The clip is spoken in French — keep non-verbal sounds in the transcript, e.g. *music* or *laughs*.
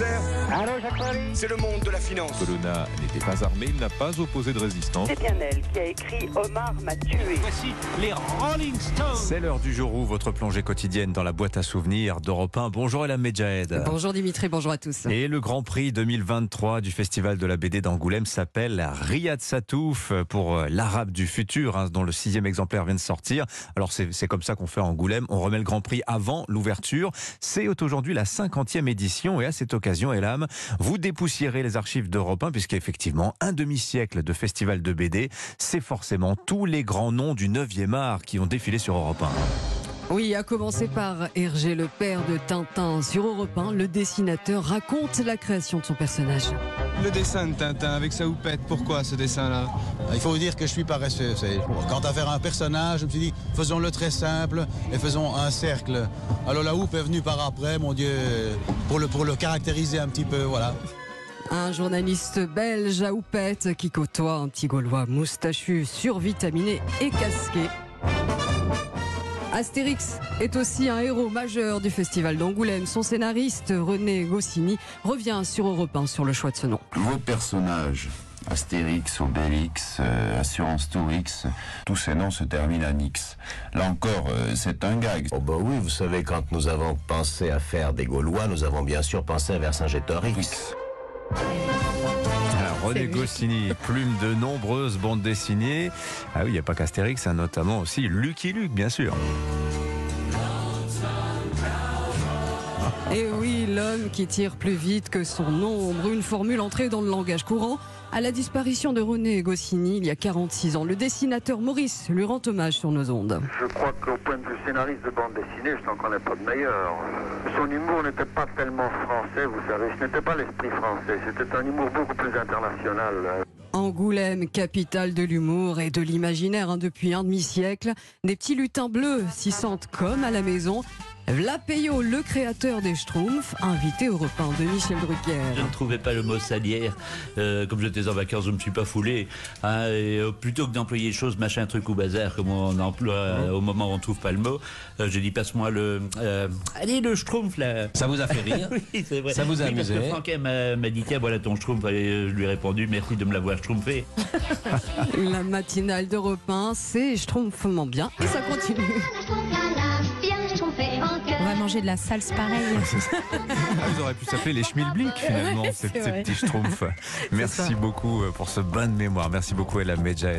yourself c'est le monde de la finance. Colonna n'était pas armé, il n'a pas opposé de résistance. C'est bien elle qui a écrit Omar m'a tué. Voici les Rolling Stones. C'est l'heure du jour où votre plongée quotidienne dans la boîte à souvenirs d'Europe 1. Bonjour Elam Medjahed. Bonjour Dimitri, bonjour à tous. Et le Grand Prix 2023 du Festival de la BD d'Angoulême s'appelle Riyad Satouf pour l'Arabe du futur, hein, dont le sixième exemplaire vient de sortir. Alors c'est comme ça qu'on fait à Angoulême, on remet le Grand Prix avant l'ouverture. C'est aujourd'hui la cinquantième édition et à cette occasion, Elam, vous dépoussiérez les archives d'Europe 1 puisqu'effectivement, un demi-siècle de festival de BD, c'est forcément tous les grands noms du 9e art qui ont défilé sur Europe 1. Oui, à commencer par Hergé, le père de Tintin. Sur Europe 1, le dessinateur raconte la création de son personnage. Le dessin de Tintin avec sa houppette, pourquoi ce dessin-là? Il faut vous dire que je suis paresseux. Quant à faire un personnage, je me suis dit, faisons-le très simple et faisons un cercle. Alors la houppe est venue par après, mon Dieu, pour le, pour le caractériser un petit peu, voilà. Un journaliste belge à houppette qui côtoie un petit Gaulois moustachu, survitaminé et casqué. Astérix est aussi un héros majeur du festival d'Angoulême. Son scénariste René Goscinny revient sur Europe 1 sur le choix de ce nom. Vos personnages, Astérix, Obélix, euh, Assurance Tourix, tous ces noms se terminent en X. Là encore, euh, c'est un gag. Oh bah oui, vous savez, quand nous avons pensé à faire des Gaulois, nous avons bien sûr pensé à Vercingétorix. René Goscinny, plume de nombreuses bandes dessinées. Ah oui, il n'y a pas qu'Astérix, hein, notamment aussi Lucky Luke, bien sûr. Et oui, l'homme qui tire plus vite que son ombre, une formule entrée dans le langage courant. À la disparition de René Goscinny il y a 46 ans, le dessinateur Maurice lui rend hommage sur nos ondes. Je crois qu'au point de vue scénariste de bande dessinée, je n'en connais pas de meilleur. Son humour n'était pas tellement français, vous savez, ce n'était pas l'esprit français, c'était un humour beaucoup plus international. Angoulême, capitale de l'humour et de l'imaginaire hein, depuis un demi-siècle. Des petits lutins bleus s'y sentent comme à la maison. Vlapéo, le créateur des Schtroumpfs, invité au repas de Michel Drucker. Je ne trouvais pas le mot salière. Euh, comme j'étais en vacances, je ne me suis pas foulé. Hein, et, euh, plutôt que d'employer les choses machin, truc ou bazar, comme on emploie euh, au moment où on ne trouve pas le mot, euh, j'ai dit passe-moi le. euh, allez, le Schtroumpf là. Ça vous a fait rire *laughs* Oui, c'est vrai. Ça vous a Oui, parce amusé que Franquet m'a dit tiens, voilà ton Schtroumpf. Et je lui ai répondu merci de me l'avoir Schtroumpfé. *laughs* La matinale d'Europe 1, c'est Schtroumpfement bien. Et ça continue. *laughs* Manger de la salse pareille. Ah, vous auriez pu s'appeler les Schmilblick finalement, Ouais, ces, petits schtroumpfs. *laughs* Merci beaucoup euh, pour ce bain de mémoire. Merci beaucoup Ella Medja.